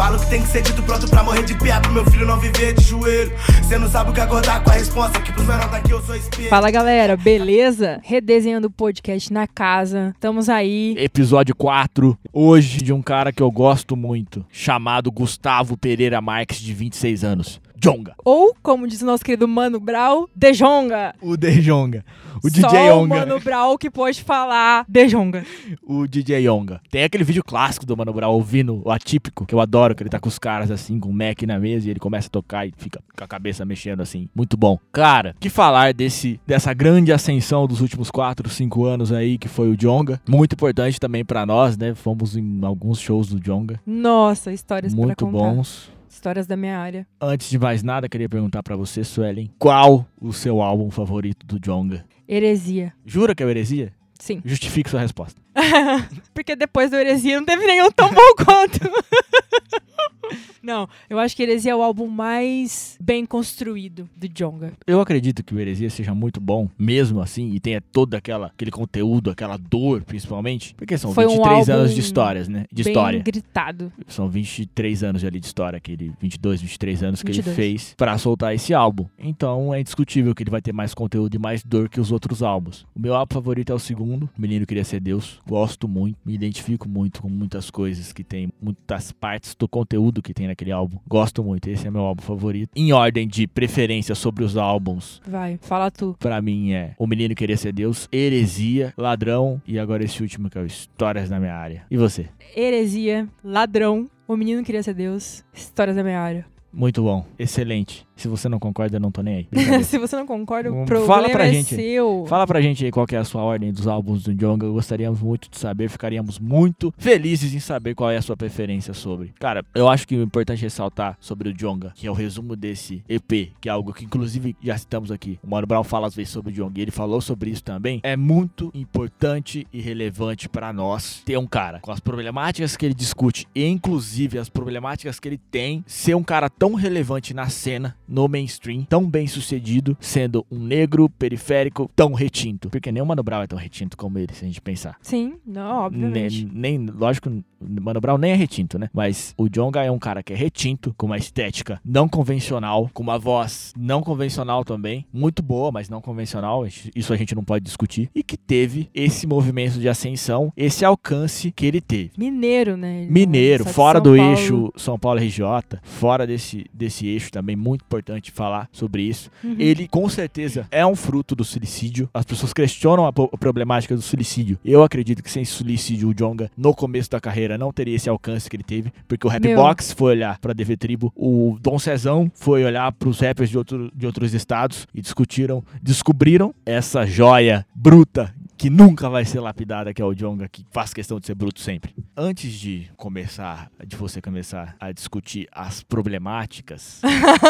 Falo que tem que ser dito pronto pra morrer de pé, pro meu filho não viver de joelho. Cê não sabe o que acordar com a resposta, que pros menores daqui eu sou espelho. Fala galera, beleza? Redesenhando o podcast na casa. Estamos aí. Episódio 4, hoje de um cara que eu gosto muito, chamado Gustavo Pereira Marques, de 26 anos. Jonga. Ou, como diz o nosso querido Mano Brau, Dejonga. O Dejonga. O Só DJ o Onga. Mano Brau que pode falar Dejonga. O DJ Onga. Tem aquele vídeo clássico do Mano Brown ouvindo o atípico, que eu adoro, que ele tá com os caras assim, com o Mac na mesa e ele começa a tocar e fica com a cabeça mexendo assim. Muito bom. Cara, que falar desse dessa grande ascensão dos últimos 4, 5 anos aí, que foi o Jonga. Muito importante também pra nós, né? Fomos em alguns shows do Jonga. Nossa, histórias Muito bons. Histórias da minha área. Antes de mais nada, queria perguntar pra você, Suelen, qual o seu álbum favorito do Jonga? Heresia. Jura que é o Heresia? Sim. Justifique sua resposta. Porque depois do Heresia não teve nenhum tão bom quanto. Não, eu acho que Heresia é o álbum mais bem construído do Jonga. Eu acredito que o Heresia seja muito bom, mesmo assim, e tenha todo aquela, aquele conteúdo, aquela dor, principalmente. Porque são Foi um 23 anos álbum de histórias, né? De bem história. gritado. São 23 anos ali de história, aquele 22, 23 anos que 22. ele fez pra soltar esse álbum. Então é indiscutível que ele vai ter mais conteúdo e mais dor que os outros álbuns. O meu álbum favorito é o segundo, O Menino Queria Ser Deus. Gosto muito, me identifico muito com muitas coisas que tem, muitas partes do conteúdo que tem naquele álbum. Gosto muito, esse é meu álbum favorito. Em ordem de preferência sobre os álbuns, Vai, fala tu. Pra mim é O Menino Queria Ser Deus, Heresia, Ladrão e agora esse último que é o Histórias da Minha Área. E você? Heresia, Ladrão, O Menino Queria Ser Deus, Histórias da Minha Área. Muito bom, excelente. Se você não concorda, eu não tô nem aí. Se você não concorda, o problema fala pra é gente. seu. Fala pra gente aí qual que é a sua ordem dos álbuns do Jonga. Gostaríamos muito de saber, ficaríamos muito felizes em saber qual é a sua preferência sobre. Cara, eu acho que o importante é ressaltar sobre o Jonga, que é o resumo desse EP, que é algo que inclusive já citamos aqui. O Mano Brown fala às vezes sobre o Jonga e ele falou sobre isso também. É muito importante e relevante pra nós ter um cara com as problemáticas que ele discute e inclusive as problemáticas que ele tem, ser um cara tão relevante na cena, no mainstream, tão bem sucedido, sendo um negro periférico tão retinto. Porque nem o Mano Brown é tão retinto como ele, se a gente pensar. Sim, não, obviamente. Nem, nem- lógico, Mano Brown nem é retinto, né? Mas o Jonga é um cara que é retinto, com uma estética não convencional, com uma voz não convencional também, muito boa, mas não convencional, isso a gente não pode discutir, e que teve esse movimento de ascensão, esse alcance que ele teve. Mineiro, né? Ele Mineiro, fora São do Paulo. eixo São Paulo RJ, fora desse, desse eixo também, muito importante falar sobre isso. Uhum. Ele com certeza é um fruto do suicídio. As pessoas questionam a problemática do suicídio. Eu acredito que sem suicídio o Jonga, no começo da carreira, não teria esse alcance que ele teve, porque o Rap Meu. Box foi olhar pra DV Tribo, o Dom Cezão foi olhar pros rappers de, outro, de outros estados e discutiram, descobriram essa joia bruta que nunca vai ser lapidada, que é o Jonga, que faz questão de ser bruto sempre. Antes de começar, de você começar a discutir as problemáticas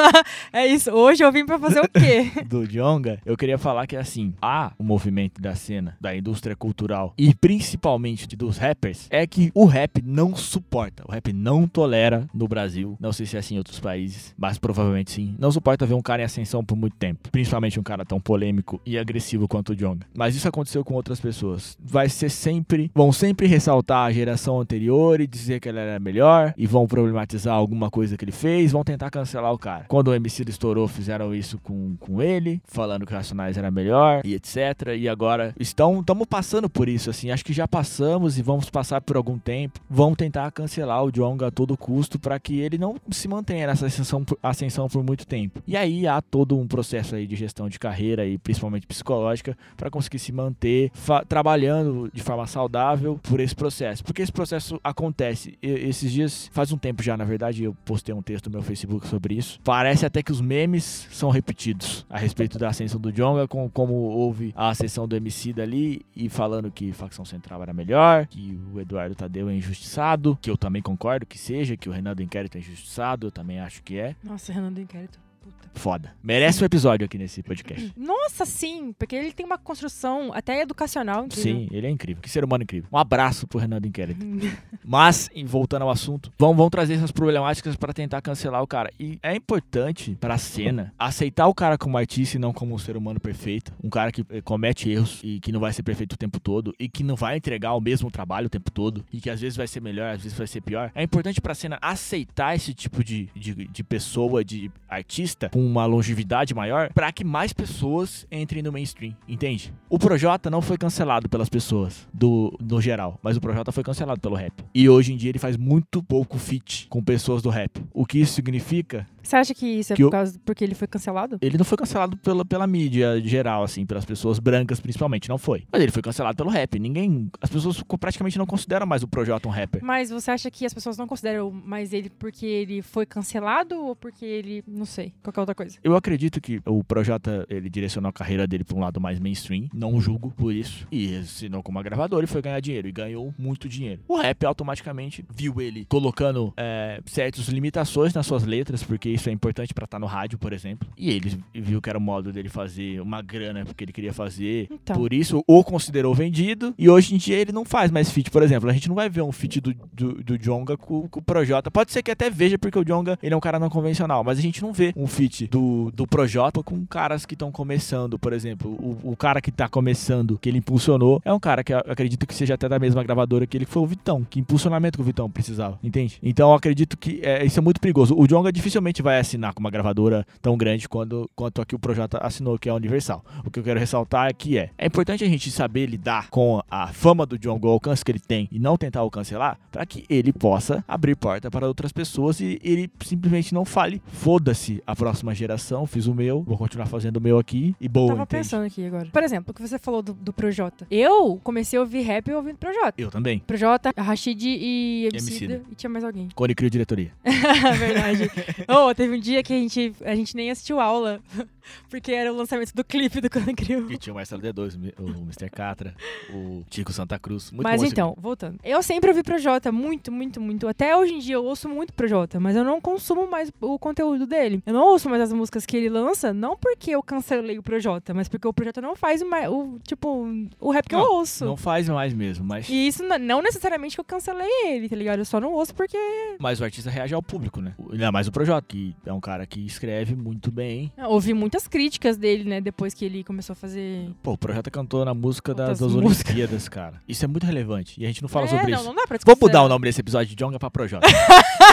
é isso. Hoje eu vim pra fazer o quê? do Jonga, eu queria falar que assim, há um movimento da cena, da indústria cultural e principalmente dos rappers, é que o rap não suporta, o rap não tolera no Brasil, não sei se é assim em outros países, mas provavelmente sim, não suporta ver um cara em ascensão por muito tempo, principalmente um cara tão polêmico e agressivo quanto o Jonga. Mas isso aconteceu com outras pessoas. Vai ser sempre, vão sempre ressaltar a geração anterior e dizer que ela era melhor e vão problematizar alguma coisa que ele fez, vão tentar cancelar o cara. Quando o MC estourou, fizeram isso com, com ele, falando que o Racionais era melhor e etc. E agora estão estamos passando por isso assim. Acho que já passamos e vamos passar por algum tempo. Vão tentar cancelar o Jonga a todo custo para que ele não se mantenha nessa ascensão, ascensão por muito tempo. E aí há todo um processo aí de gestão de carreira e principalmente psicológica para conseguir se manter trabalhando de forma saudável por esse processo. Porque esse processo acontece. E- esses dias, faz um tempo já, na verdade, eu postei um texto no meu Facebook sobre isso. Parece até que os memes são repetidos a respeito da ascensão do Jonga, com, como houve a ascensão do MC dali e falando que facção central era melhor, que o Eduardo Tadeu é injustiçado, que eu também concordo que seja, que o Renan do Inquérito é injustiçado, eu também acho que é. Nossa, Renan do Inquérito. Puta. Foda. Merece um episódio aqui nesse podcast. Nossa, sim, porque ele tem uma construção até educacional, incrível. Sim, ele é incrível. Que ser humano incrível. Um abraço pro Renan do Inquérito. Mas, voltando ao assunto, vamos, vamos trazer essas problemáticas pra tentar cancelar o cara. E é importante pra cena aceitar o cara como artista e não como um ser humano perfeito. Um cara que eh, comete erros e que não vai ser perfeito o tempo todo e que não vai entregar o mesmo trabalho o tempo todo e que às vezes vai ser melhor, às vezes vai ser pior. É importante pra cena aceitar esse tipo de, de, de pessoa, de artista com uma longevidade maior pra que mais pessoas entrem no mainstream, entende? O Projota não foi cancelado pelas pessoas do no geral, mas o Projota foi cancelado pelo rap. E hoje em dia ele faz muito pouco feat com pessoas do rap. O que isso significa? Você acha que isso é Que por eu- causa porque ele foi cancelado? Ele não foi cancelado pela, pela mídia geral, assim, pelas pessoas brancas principalmente, não foi. Mas ele foi cancelado pelo rap. Ninguém. As pessoas praticamente não consideram mais o Projota um rapper. Mas você acha que as pessoas não consideram mais ele porque ele foi cancelado ou porque ele, não sei, qualquer outra coisa? Eu acredito que o Projota, ele direcionou a carreira dele pra um lado mais mainstream, não julgo por isso, e assinou com uma gravadora e foi ganhar dinheiro, e ganhou muito dinheiro. O rap automaticamente viu ele colocando é, certas limitações nas suas letras, porque isso é importante pra estar no rádio, por exemplo, e ele viu que era o modo dele fazer uma grana porque ele queria fazer, Então. por isso o considerou vendido, e hoje em dia ele não faz mais feat, por exemplo, a gente não vai ver um feat do, do, do Jonga com, com o Projota, pode ser que até veja porque o Jonga, ele é um cara não convencional, mas a gente não vê um feat do, do Projota com caras que estão começando, por exemplo, o, o cara que tá começando, que ele impulsionou, é um cara que eu acredito que seja até da mesma gravadora que ele foi o Vitão, que impulsionamento que o Vitão precisava, entende? Então eu acredito que é, isso é muito perigoso. O Jonga dificilmente vai assinar com uma gravadora tão grande quando, quanto a que o Projota assinou, que é a Universal. O que eu quero ressaltar é que é, é importante a gente saber lidar com a fama do Jonga, o alcance que ele tem, e não tentar o cancelar, para que ele possa abrir porta para outras pessoas e ele simplesmente não fale, foda-se a próxima geração, fiz o meu, vou continuar fazendo o meu aqui e boa, Tava entende? pensando aqui agora. Por exemplo, o que você falou do, do Projota. Eu comecei a ouvir rap ouvindo Projota. Eu também. Projota, Rashid e Emicida. Emicida. E tinha mais alguém. Cone Crio Diretoria. Verdade. oh, teve um dia que a gente, a gente nem assistiu aula. Porque era o lançamento do clipe do Cano Crio. E tinha o Marcelo D2, o Mr. Catra, o Tico Santa Cruz. Muito mas então, voltando. Eu sempre ouvi Projota, muito, muito, muito. Até hoje em dia eu ouço muito Projota, mas eu não consumo mais o conteúdo dele. Eu não ouço mais as músicas que ele lança, não porque eu cancelei o Projota, mas porque o Projota não faz o, o tipo, o rap que eu Não, ouço. Não faz mais mesmo, mas, E isso não necessariamente que eu cancelei ele, tá ligado? Eu só não ouço porque. mas o artista reage ao público, né? Ainda mais o Projota, que é um cara que escreve muito bem. Eu ouvi muitas críticas dele, né? Depois que ele começou a fazer. Pô, o Projota cantou na música das, das. Olimpíadas, cara. Isso é muito relevante. E a gente não fala é, sobre não, isso. não dá pra Vamos mudar desconsiderar. o nome desse episódio de Jonga pra Projota.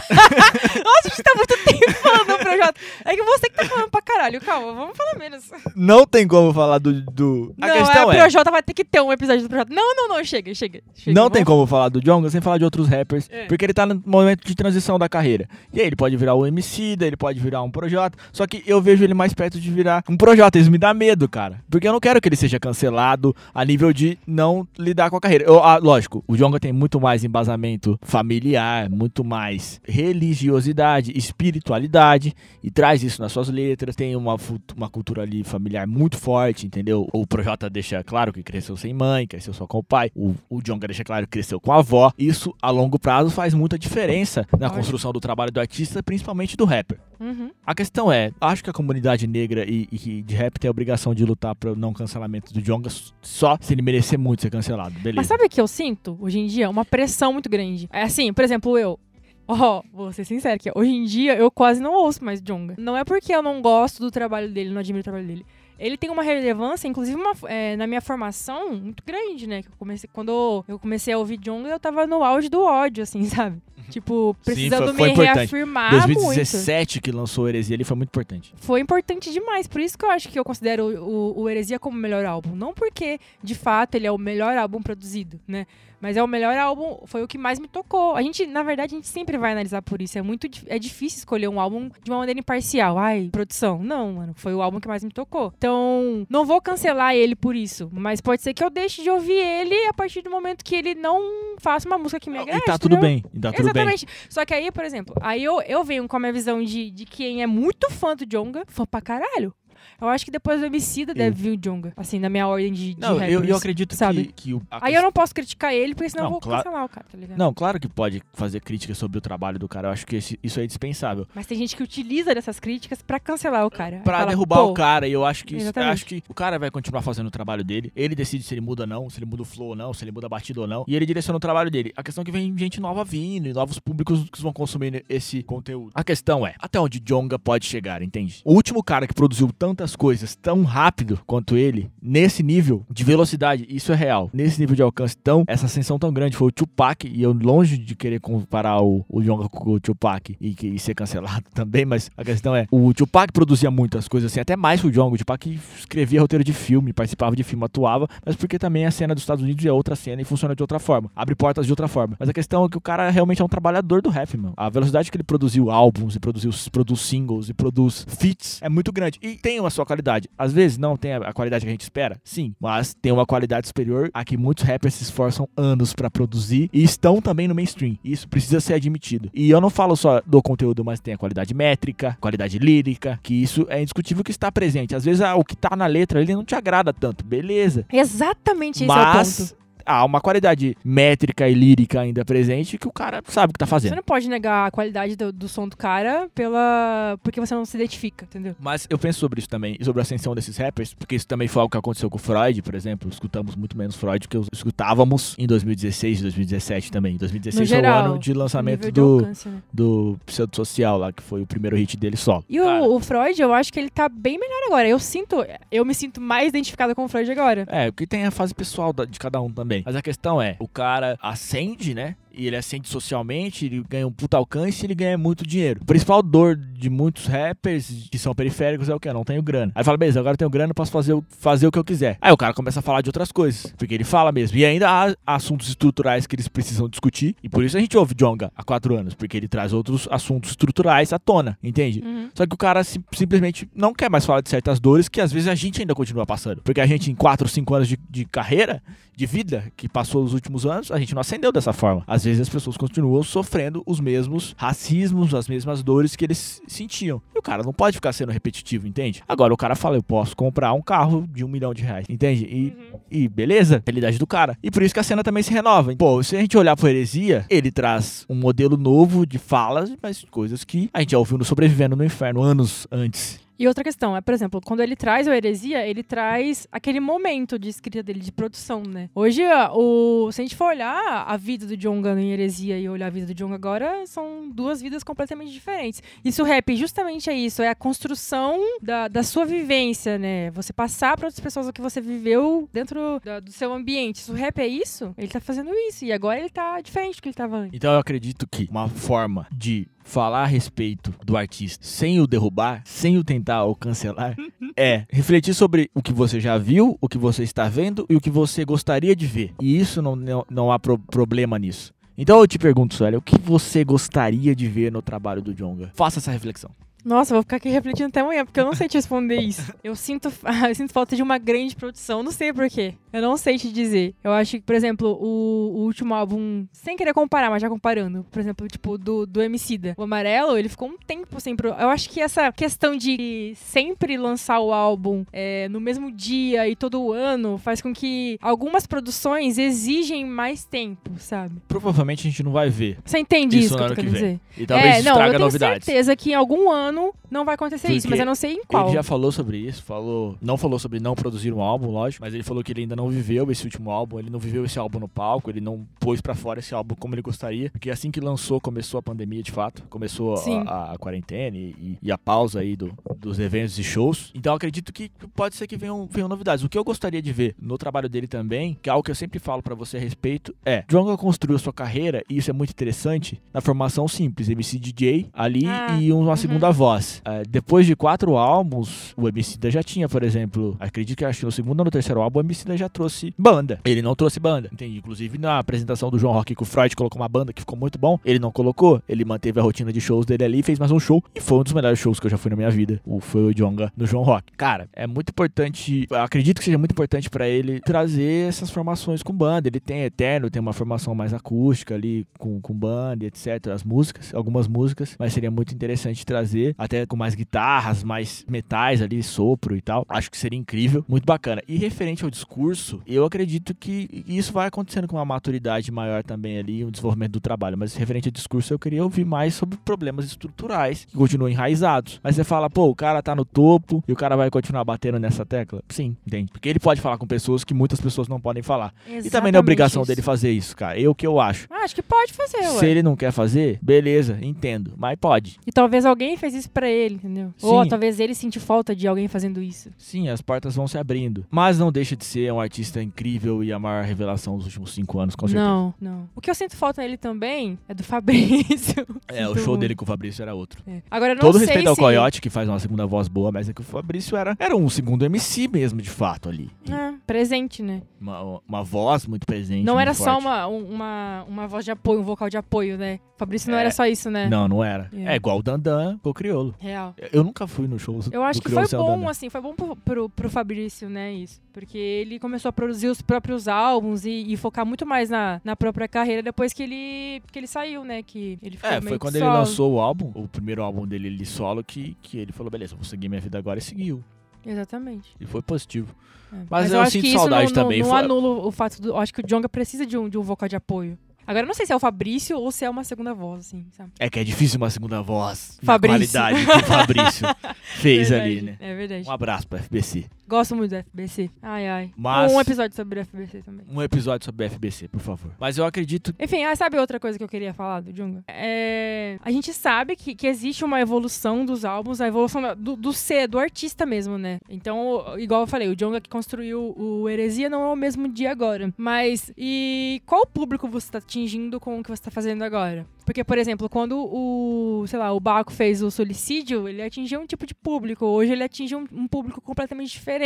Nossa, a gente tá muito tempo falando do Projota. É que você que tá falando pra caralho. Calma, vamos falar menos. não tem como falar do. do... A não, questão é, é. o Projota vai ter que ter um episódio do Projota. Não, não, não, chega, chega. chega Não vamos- tem como falar do Jonga sem falar de outros rappers, É. porque ele tá no momento de transição da carreira. E aí ele pode virar o MC, daí ele pode virar um Projota, só que eu vejo ele mais perto de virar um Projota, isso me dá medo, cara. Porque eu não quero que ele seja cancelado a nível de não lidar com a carreira. Eu, ah, lógico, o Jonga tem muito mais embasamento familiar, muito mais religiosidade, espiritualidade, e traz isso nas suas letras, tem uma, uma cultura ali familiar muito forte, entendeu? O Projota deixa claro que cresceu sem mãe, cresceu só com o pai, o, o Jonga deixa claro que cresceu com a avó. Isso, a longo prazo, faz muita diferença na construção do trabalho do artista, principalmente do rapper. Uhum. A questão é, acho que a comunidade negra e, e de rap tem a obrigação de lutar para não cancelamento do Jonga só se ele merecer muito ser cancelado, beleza? Mas sabe o que eu sinto hoje em dia? Uma pressão muito grande. É assim, por exemplo, eu. Ó, vou ser sincero aqui. Hoje em dia eu quase não ouço mais Jonga. Não é porque eu não gosto do trabalho dele, não admiro o trabalho dele. Ele tem uma relevância, inclusive uma- é, na minha formação, muito grande, né? Que eu comecei, quando eu comecei a ouvir Jonga, eu tava no auge do ódio, assim, sabe? Tipo, precisando foi- foi me importante. reafirmar muito. 2017 que lançou o Heresia, ele foi muito importante. foi importante demais. Por isso que eu acho que eu considero o, o, o Heresia como o melhor álbum. Não porque, de fato, ele é o melhor álbum produzido, né? Mas é o melhor álbum, foi o que mais me tocou. A gente, na verdade, a gente sempre vai analisar por isso. É muito é difícil escolher um álbum de uma maneira imparcial. Ai, produção. Não, mano. Foi o álbum que mais me tocou. Então, não vou cancelar ele por isso. Mas pode ser que eu deixe de ouvir ele a partir do momento que ele não faça uma música que me agrade. e tá tudo entendeu? bem, e tá tudo bem. Exatamente. Só que aí, por exemplo, aí eu, eu venho com a minha visão de, de quem é muito fã do Jonga, fã pra caralho. Eu acho que depois do Emicida deve vir o Jonga. Assim, na minha ordem de, de Não, eu, rappers, eu acredito sabe? que, que o, a Aí eu não posso criticar ele, porque senão Não, eu vou claro- cancelar o cara, tá ligado? Não, claro que pode fazer críticas sobre o trabalho do cara. Eu acho que esse- isso é dispensável. Mas tem gente que utiliza dessas críticas pra cancelar o cara. Aí Pra fala, derrubar "Pô, o cara, e eu acho que isso- eu Exatamente. acho que o cara vai continuar fazendo o trabalho dele. Ele decide se ele muda ou não, se ele muda o flow ou não, se ele muda a batida ou não. E ele direciona o trabalho dele. A questão é que vem gente nova vindo e novos públicos que vão consumir esse conteúdo. A questão é, até onde Jonga pode chegar, entende? O último cara que produziu tantas coisas tão rápido quanto ele, nesse nível de velocidade, isso é real. Nesse nível de alcance tão, essa ascensão tão grande foi o Tupac, e eu longe de querer comparar o, o Jonga com o Tupac e, e ser cancelado também, mas a questão é, o Tupac produzia muitas coisas assim, até mais que o Jonga. O Tupac escrevia roteiro de filme, participava de filme, atuava, mas porque também a cena dos Estados Unidos é outra cena e funciona de outra forma, abre portas de outra forma. Mas a questão é que o cara realmente é um trabalhador do rap, mano. A velocidade que ele produziu álbuns e produziu, produz singles e produz feats é muito grande. E tem uma sua qualidade. Às vezes não tem a, a qualidade que a gente espera, sim, mas tem uma qualidade superior a que muitos rappers se esforçam anos pra produzir e estão também no mainstream. Isso precisa ser admitido. E eu não falo só do conteúdo, mas tem a qualidade métrica, qualidade lírica, que isso é indiscutível que está presente. Às vezes ah, o que tá na letra ele não te agrada tanto, beleza. Exatamente esse é o Mas ponto. Há uma qualidade métrica e lírica ainda presente que o cara sabe o que tá Você fazendo. não pode negar a qualidade do, do som do cara pela porque você não se identifica, entendeu? Mas eu penso sobre isso também, sobre a ascensão desses rappers, porque isso também foi algo que aconteceu com o Freud, por exemplo. Escutamos muito menos Freud que escutávamos em 2016 e 2017 também. 2016 No foi geral, o ano de lançamento Nível de do, alcance, né? do Pseudo-Social lá, que foi o primeiro hit dele solo. E o, o Freud, eu acho que ele tá bem melhor agora. Eu sinto, eu me sinto mais identificada com o Freud agora. É, porque tem a fase pessoal da- de cada um também. Mas a questão é, o cara acende, né? E ele ascende socialmente, ele ganha um puta alcance e ele ganha muito dinheiro. A principal dor de muitos rappers que são periféricos é o que? Não tenho grana. Aí fala, beleza, agora eu tenho grana, posso fazer, o- fazer o que eu quiser. Aí o cara começa a falar de outras coisas. Porque ele fala mesmo. E ainda há assuntos estruturais que eles precisam discutir. E por isso a gente ouve Jonga há quatro anos. Porque ele traz outros assuntos estruturais à tona, entende? Uhum. Só que o cara sim- simplesmente não quer mais falar de certas dores que às vezes a gente ainda continua passando. Porque a gente, em 4, 5 anos de, de carreira, de vida, que passou os últimos anos, a gente não acendeu dessa forma. Às vezes as pessoas continuam sofrendo os mesmos racismos, as mesmas dores que eles sentiam. E o cara não pode ficar sendo repetitivo, entende? Agora o cara fala, eu posso comprar um carro de um milhão de reais, entende? E, e beleza, realidade do cara. E por isso que a cena também se renova. Pô, se a gente olhar pro Heresia, ele traz um modelo novo de falas, mas coisas que a gente já ouviu no Sobrevivendo no Inferno anos antes. E outra questão é, por exemplo, quando ele traz o Heresia, ele traz aquele momento de escrita dele, de produção, né? Hoje, a- o, se a gente for olhar a vida do John Gunn em Heresia e olhar a vida do John agora, são duas vidas completamente diferentes. Isso, rap, justamente é isso, é a construção da, da sua vivência, né? Você passar para outras pessoas o que você viveu dentro da- do seu ambiente. Se o rap é isso, ele tá fazendo isso. E agora ele tá diferente do que ele tava antes. Então eu acredito que uma forma de falar a respeito do artista sem o derrubar, sem o tentar ou cancelar, é refletir sobre o que você já viu, o que você está vendo e o que você gostaria de ver. E isso não, não, não há pro- problema nisso. Então eu te pergunto, Sueli, o que você gostaria de ver no trabalho do Jonga? Faça essa reflexão. Nossa, eu vou ficar aqui refletindo até amanhã, porque eu não sei te responder isso. Eu sinto, eu sinto falta de uma grande produção, não sei porquê. Eu não sei te dizer. Eu acho que, por exemplo, o, o último álbum, sem querer comparar, mas já comparando, por exemplo, tipo, do, do Emicida. O Amarelo, ele ficou um tempo sem... Pro... Eu acho que essa questão de sempre lançar o álbum é, no mesmo dia e todo ano faz com que algumas produções exigem mais tempo, sabe? Provavelmente a gente não vai ver. Você entende Isso isso, que eu tô que querendo vem. dizer? E talvez é, não, eu traga tenho novidades. certeza que em algum ano ano não vai acontecer isso, Porque mas eu não sei em qual. Ele já falou sobre isso, falou, não falou sobre não produzir um álbum, lógico, mas ele falou que ele ainda não viveu esse último álbum, ele não viveu esse álbum no palco, ele não pôs pra fora esse álbum como ele gostaria, porque assim que lançou, começou a pandemia de fato, começou a, a- quarentena e, e- a pausa aí do- dos eventos e shows. Então eu acredito que pode ser que venham, venham novidades. O que eu gostaria de ver no trabalho dele também, que é algo que eu sempre falo pra você a respeito, é, Djonga construiu sua carreira, e isso é muito interessante, na formação simples, MC DJ ali Ah, e uma uhum. segunda voz. É, depois de quatro álbuns, o Emicida já tinha, por exemplo, acredito que acho que no segundo ou no terceiro álbum, o Emicida já trouxe banda. Ele não trouxe banda, entende? Inclusive na apresentação do João Rock que o Freud colocou uma banda que ficou muito bom, ele não colocou, ele manteve a rotina de shows dele ali, fez mais um show, e foi um dos melhores shows que eu já fui na minha vida, o foi o Jonga no João Rock. Cara, é muito importante, acredito que seja muito importante pra ele trazer essas formações com banda, ele tem Eterno, tem uma formação mais acústica ali, com, com banda, etc, as músicas, algumas músicas, mas seria muito interessante trazer, até com mais guitarras, mais metais ali, sopro e tal. Acho que seria incrível, muito bacana. E referente ao discurso, eu acredito que isso vai acontecendo com uma maturidade maior também ali, o desenvolvimento do trabalho. Mas referente ao discurso, eu queria ouvir mais sobre problemas estruturais que continuam enraizados. Mas você fala, pô, o cara tá no topo e o cara vai continuar batendo nessa tecla? Sim, entende? Porque ele pode falar com pessoas que muitas pessoas não podem falar. E também não é obrigação isso. dele fazer isso, cara. Eu que eu acho. Ah, acho que pode fazer, ué. Se ele não quer fazer, beleza, entendo. Mas pode. E talvez alguém fez isso pra ele, entendeu? Ou Sim. talvez ele sentiu falta de alguém fazendo isso. Sim, as portas vão se abrindo. Mas não deixa de ser um artista incrível e a maior revelação dos últimos cinco anos, com certeza. Não, não. O que eu sinto falta nele também é do Fabrício. É, o show dele com o Fabrício era outro. É. Agora, não Todo sei respeito ao se... Coyote, que faz uma segunda voz boa, mas é que o Fabrício era, era um segundo MC mesmo, de fato, ali. E É, presente, né? Uma, uma voz muito presente. Não muito era só forte. uma, um- uma, uma voz de apoio, um vocal de apoio, né? Fabrício não É. era só isso, né? Não, não era. É. É, igual o Dandan com o Criolo. Real. Eu nunca fui no show Eu acho que foi bom, assim, foi bom pro, pro, pro Fabrício, né, isso. Porque ele começou a produzir os próprios álbuns e, e focar muito mais na, na própria carreira depois que ele, que ele saiu, né, que ele ficou É, foi quando ele solo. lançou o álbum, o primeiro álbum dele, ele solo, que, que ele falou, beleza, vou seguir minha vida agora e seguiu. Exatamente. E foi positivo. É. Mas eu acho sinto saudade não, também, Não, não foi- anula o fato do. Eu acho que o Jonga precisa de um, de um vocal de apoio. Agora, eu não sei se é o Fabrício ou se é uma segunda voz, assim, sabe? É que é difícil uma segunda voz Fabrício. na qualidade que o Fabrício fez Verdade, ali, né? É verdade. Um abraço pra FBC. Gosto muito do FBC. Ai, ai. Mas- Um episódio sobre o FBC também. Um episódio sobre FBC, por favor. Mas eu acredito Enfim, ah, sabe outra coisa que eu queria falar do Junga? É, a gente sabe que, que existe uma evolução dos álbuns, a evolução do, do ser, do artista mesmo, né? Então, igual eu falei, o Jonga que construiu o Heresia não é o mesmo dia agora. Mas, e qual público você tá atingindo com o que você tá fazendo agora? Porque, por exemplo, quando o, sei lá, o Baco fez o Solicídio, ele atingiu um tipo de público. Hoje ele atinge um, um público completamente diferente.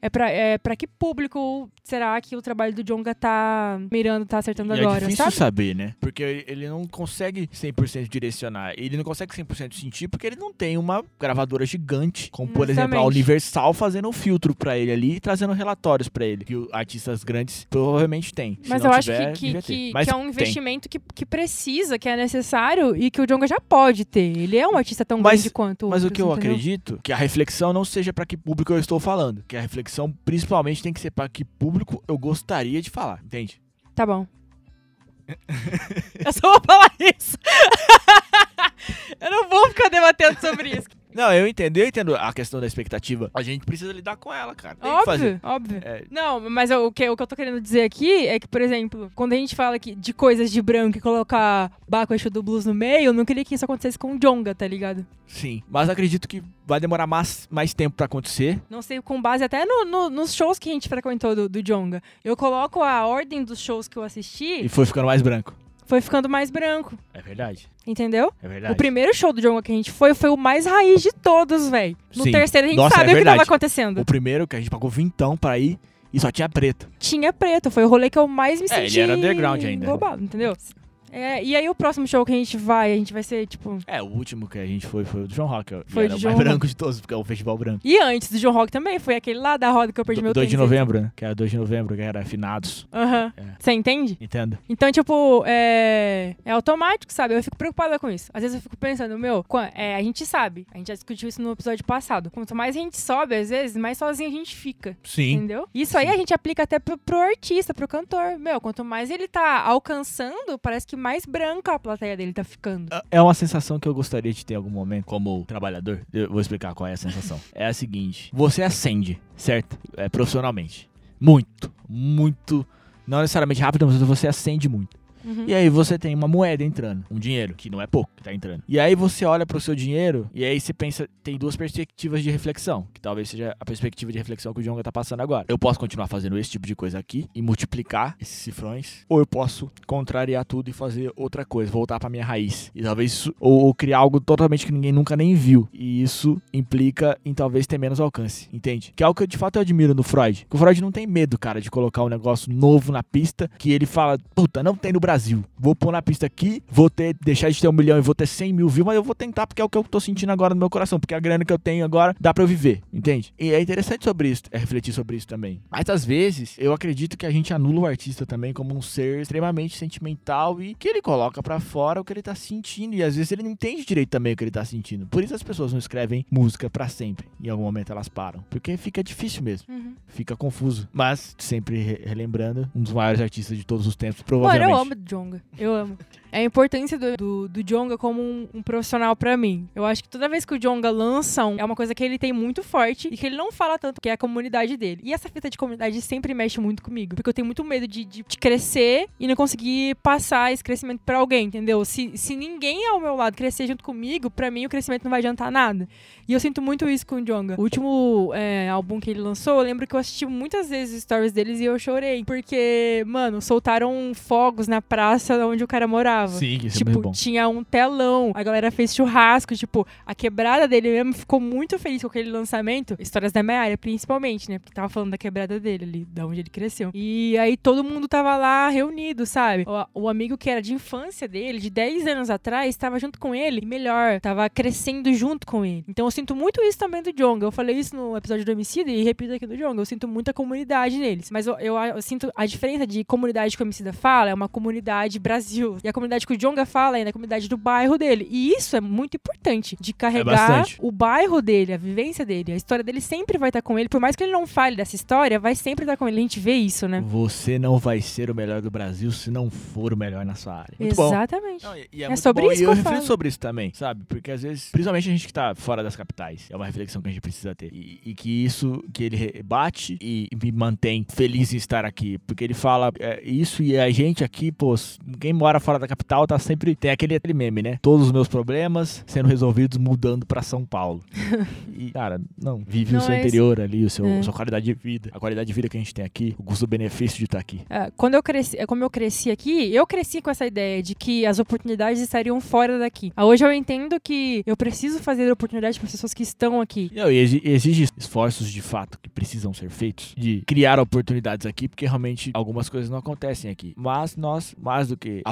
É pra, é pra que público será que o trabalho do Jonga tá mirando, tá acertando E agora, é difícil sabe? saber, né? Porque ele não consegue 100% direcionar. Ele não consegue 100% sentir porque ele não tem uma gravadora gigante, como por exemplo a. Universal fazendo um filtro pra ele ali e trazendo relatórios pra ele, que o- artistas grandes provavelmente têm. Mas eu acho tiver, que, que, ter. que, Mas que é um tem. investimento que, que precisa, que é necessário e que o Jonga já pode ter. Ele é um artista tão Mas- grande quanto Mas o outros, que eu entendeu? acredito que a reflexão não seja pra que público eu estou falando, que a reflexão principalmente tem que ser pra que público eu gostaria de falar, entende? Tá bom. eu só vou falar isso. eu não vou ficar debatendo sobre isso. Não, eu entendo, eu entendo a questão da expectativa. A gente precisa lidar com ela, cara. Tem que fazer. Óbvio, óbvio. É, Não, mas o que, o que eu tô querendo dizer aqui é que, por exemplo, quando a gente fala que de coisas de branco e colocar Baco Eixo do Blues no meio, eu não queria que isso acontecesse com o Jonga, tá ligado? sim, mas acredito que vai demorar mais, mais tempo pra acontecer. Não sei, com base até no- no- nos shows que a gente frequentou do, do Jonga. Eu coloco a ordem dos shows que eu assisti, E foi ficando mais branco. Foi ficando mais branco, É verdade. entendeu? É verdade. O primeiro show do Jonga que a gente foi, foi o mais raiz de todos, velho. No Sim. terceiro a gente Nossa, sabe é o que tava acontecendo. O primeiro que a gente pagou vintão pra ir e só tinha preto. Tinha preto, foi o rolê que eu mais me É, ele senti era underground ainda. englobado, entendeu? É, e aí o próximo show que a gente vai, a gente vai ser, tipo... É, o último que a gente foi foi o do John Rock. Foi era do o John mais branco de todos, porque é o festival branco. E antes do John Rock também, foi aquele lá da roda que eu perdi meu 2 de novembro, né? Que era 2 de novembro, que era finados. Aham. É. Você entende? Entendo. Então, tipo, é... é automático, sabe? Eu fico preocupada com isso. Às vezes eu fico pensando, meu, é, a gente sabe, a gente já discutiu isso no episódio passado. Quanto mais a gente sobe, às vezes, mais sozinho a gente fica. Sim. Entendeu? Isso aí a gente aplica até pro, pro artista, pro cantor. Meu, quanto mais ele tá alcançando, parece que mais branca a plateia dele tá ficando. É uma sensação que eu gostaria de ter em algum momento como trabalhador. Eu vou explicar qual é a sensação. É a seguinte: você acende, certo? É, profissionalmente. Muito, muito. Não necessariamente rápido, mas você acende muito. Uhum. E aí você tem uma moeda entrando, um dinheiro, que não é pouco, que tá entrando. E aí você olha pro seu dinheiro e aí você pensa, tem duas perspectivas de reflexão, que talvez seja a perspectiva de reflexão que o Jonga tá passando agora. Eu posso continuar fazendo esse tipo de coisa aqui e multiplicar esses cifrões, ou eu posso contrariar tudo e fazer outra coisa, voltar pra minha raiz. E talvez isso, ou, ou criar algo totalmente que ninguém nunca nem viu. E isso implica em talvez ter menos alcance, entende? Que é algo que eu, de fato eu admiro no Freud. Que o Freud não tem medo, cara, de colocar um negócio novo na pista que ele fala, puta, não tem no Brasil. Brasil. Vou pôr na pista aqui, vou ter, deixar de ter um milhão e vou ter 100 mil views, mas eu vou tentar porque é o que eu tô sentindo agora no meu coração, porque a grana que eu tenho agora dá pra eu viver, entende? E é interessante sobre isso, é refletir sobre isso também. Mas às vezes, eu acredito que a gente anula o artista também como um ser extremamente sentimental e que ele coloca para fora o que ele tá sentindo e às vezes ele não entende direito também o que ele tá sentindo. Por isso as pessoas não escrevem música para sempre. Em algum momento elas param, porque fica difícil mesmo. Uhum. Fica confuso. Mas sempre re- relembrando, um dos maiores artistas de todos os tempos, provavelmente. Mano, eu amo Jonga. Eu amo. É a importância do, do, do Jonga como um, um profissional pra mim. Eu acho que toda vez que o Jonga lança, um, é uma coisa que ele tem muito forte e que ele não fala tanto, que é a comunidade dele. E essa fita de comunidade sempre mexe muito comigo. Porque eu tenho muito medo de, de, de crescer e não conseguir passar esse crescimento pra alguém, entendeu? Se, se ninguém ao meu lado crescer junto comigo, pra mim o crescimento não vai adiantar nada. E eu sinto muito isso com o Jonga. O último é, álbum que ele lançou, eu lembro que eu assisti muitas vezes os stories deles e eu chorei. Porque, mano, soltaram fogos na praça onde o cara morava. Sim, isso é Tipo, muito bom. tinha um telão, a galera fez churrasco, tipo, a quebrada dele mesmo ficou muito feliz com aquele lançamento. Histórias da minha área, principalmente, né? Porque tava falando da quebrada dele ali, da onde ele cresceu. E aí todo mundo tava lá reunido, sabe? O, o amigo que era de infância dele, de 10 anos atrás, tava junto com ele, e melhor, tava crescendo junto com ele. Então eu sinto muito isso também do Jonga. Eu falei isso no episódio do Homicida e repito aqui do Jonga. Eu sinto muita comunidade neles. Mas eu, eu, eu sinto a diferença de comunidade que o Homicida fala é uma comunidade Brasil. E a comunidade que o Jonga fala é na comunidade do bairro dele. E isso é muito importante, de carregar bastante. o bairro dele, a vivência dele. A história dele sempre vai estar com ele. Por mais que ele não fale dessa história, vai sempre estar com ele. A gente vê isso, né? Você não vai ser o melhor do Brasil se não for o melhor na sua área. Muito bom. Exatamente. Não, e, e É muito sobre bom. isso e eu eu reflito sobre isso também, sabe? Porque às vezes, principalmente a gente que tá fora das capitais, é uma reflexão que a gente precisa ter. E, e que isso, que ele bate e me mantém feliz em estar aqui. Porque ele fala é, isso e a gente aqui, pô, quem mora fora da capital tá sempre. Tem aquele, aquele meme, né? Todos os meus problemas sendo resolvidos mudando pra São Paulo. e, cara, não. Vive Não o seu é esse- interior ali, o seu, É. sua qualidade de vida. A qualidade de vida que a gente tem aqui, o custo-benefício de estar aqui. É, quando eu cresci, é, como eu cresci aqui, eu cresci com essa ideia de que as oportunidades estariam fora daqui. Hoje eu entendo que eu preciso fazer oportunidade para as pessoas que estão aqui. Não, e exi- exige esforços de fato que precisam ser feitos de criar oportunidades aqui, porque realmente algumas coisas não acontecem aqui. Mas nós, mais do que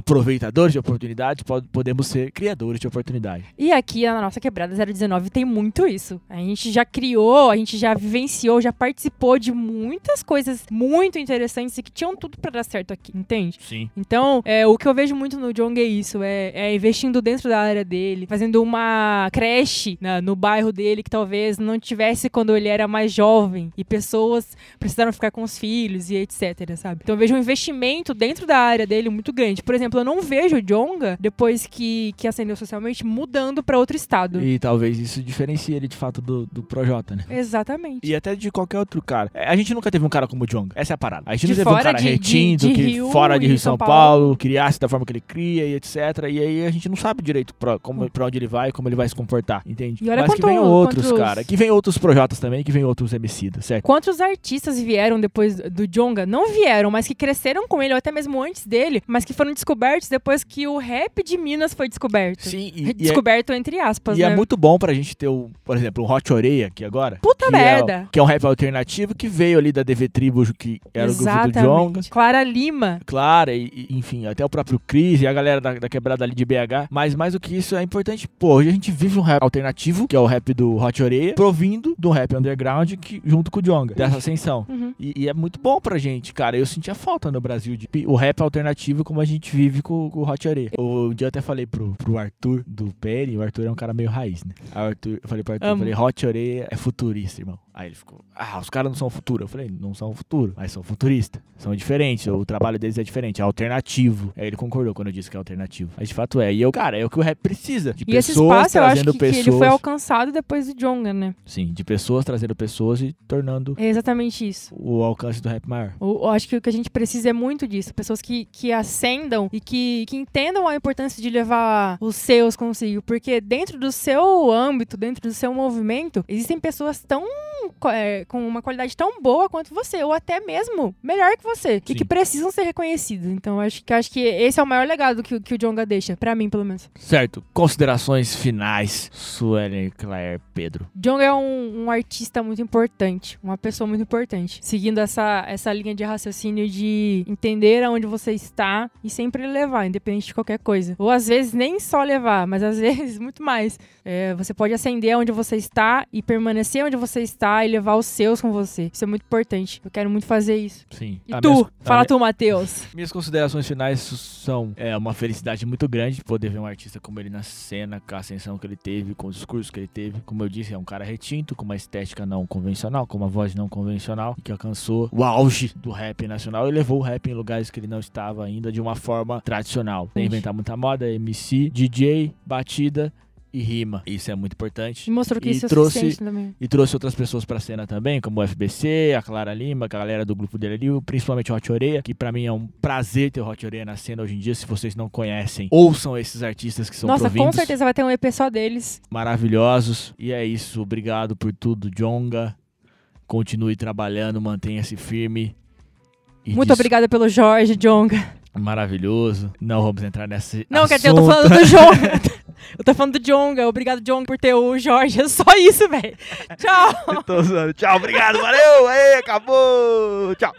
aproveitadores de oportunidades, pod- podemos ser criadores de oportunidade. E aqui na nossa quebrada 019 tem muito isso. A gente já criou, a gente já vivenciou, já participou de muitas coisas muito interessantes e que tinham tudo para dar certo aqui, entende? Sim. Então, é, o que eu vejo muito no Jong é isso: é, é investindo dentro da área dele, fazendo uma creche na- no bairro dele que talvez não tivesse quando ele era mais jovem e pessoas precisaram ficar com os filhos e etc, sabe? Então eu vejo um investimento dentro da área dele muito grande. Por exemplo, eu não vejo o Jonga, depois que, que ascendeu socialmente, mudando para outro estado. E talvez isso diferencie ele de fato do, do Projota, né? Exatamente. E até de qualquer outro cara. É, A gente nunca teve um cara como o Jong. Essa é a parada. A gente De não teve um cara de- de- retindo, de que Rio fora de Rio São São Paulo, Paulo. criasse da forma que ele cria e etc. E aí a gente não sabe direito pra, como, pra onde ele vai, como ele vai se comportar, entende? E olha Mas que quanto- vem outros, quantos- cara. Que vem outros Projotas também, que vem outros MCs, certo? Quantos artistas vieram depois do Jonga? Não vieram, mas que cresceram com ele, ou até mesmo antes dele, mas que foram descobertos depois que o rap de Minas foi descoberto. Sim, e, é, Descoberto entre aspas, e é né? muito bom pra gente ter, o, por exemplo, um Hot Oreia aqui agora. Puta que merda. É, o- que é um rap alternativo que veio ali da DV Tribo, que era o grupo do Jonga. Exatamente. Clara Lima. Claro, e, e, enfim, até o próprio Chris e a galera da, da quebrada ali de BH. Mas mais do que isso, é importante, pô, hoje a gente vive um rap alternativo, que é o rap do Hot Oreia, provindo do rap underground que, junto com o Jonga, dessa ascensão. Uhum. E, e é muito bom pra gente, cara. Eu sentia falta no Brasil de o rap alternativo como a gente vive com, com o Hot Oreia. Um dia eu até falei pro, pro Arthur do Peri, o Arthur é um cara meio raiz, né? Aí o Arthur, eu falei pro Arthur, eu falei, Hot Oreia é futurista, irmão. Aí ele ficou, ah, os caras não são futuro. Eu falei, não são futuro, mas são futuristas. São diferentes, o trabalho deles é diferente, é alternativo. Aí ele concordou quando eu disse que é alternativo. Mas de fato é. E eu, cara, é o que o rap precisa. De E esse pessoas espaço eu acho trazendo que, que pessoas. ele foi alcançado depois do Jonga, né? Sim, de pessoas trazendo pessoas e tornando É exatamente isso. o alcance do rap maior. Eu acho que o que a gente precisa é muito disso. Pessoas que, que ascendam e que, que entendam a importância de levar os seus consigo. Porque dentro do seu âmbito, dentro do seu movimento, existem pessoas tão é, com uma qualidade tão boa quanto você, ou até mesmo melhor que você, Sim. e que precisam ser reconhecidos. Então, acho que acho que esse é o maior legado que, o- que o Jonga deixa, pra mim, pelo menos. Certo. Considerações finais, Suelen Claire Pedro. Jonga é um, um artista muito importante, uma pessoa muito importante, seguindo essa, essa linha de raciocínio de entender aonde você está e sempre levar, independente de qualquer coisa. Ou às vezes nem só levar, mas às vezes muito mais. É, você pode acender onde você está e permanecer onde você está e levar os seus com você. Isso é muito importante. Eu quero muito fazer isso. Sim. E A tu? minhas- a Fala minha- tu, Matheus. Minhas considerações finais são é, uma felicidade muito grande poder ver um artista como ele na cena, com a ascensão que ele teve, com o discurso que ele teve. Como eu disse, é um cara retinto, com uma estética não convencional, com uma voz não convencional, e que alcançou o auge do rap nacional e levou o rap em lugares que ele não estava ainda de uma forma tradicional. Inventar muita moda, MC, DJ, batida e rima. Isso é muito importante. E mostrou que E isso é trouxe- suficiente também. E trouxe outras pessoas pra cena também, como o FBC, a Clara Lima, a galera do grupo dele ali, principalmente o Hot Oreia, que pra mim é um prazer ter o Hot Oreia na cena hoje em dia. Se vocês não conhecem, ouçam esses artistas que são Nossa, com provindos, certeza vai ter um EP só deles. maravilhosos. E é isso, obrigado por tudo, Jonga. Continue trabalhando, mantenha-se firme. Muito obrigada pelo Jorge, Jonga. Maravilhoso. Não vamos entrar nesse Não, quer dizer, eu tô falando do Jonga. Eu tô falando do Jonga. Obrigado, Jonga, por ter o Jorge. É só isso, velho. Tchau. Tô zoando. Tchau, obrigado, valeu. Aê, acabou. Tchau.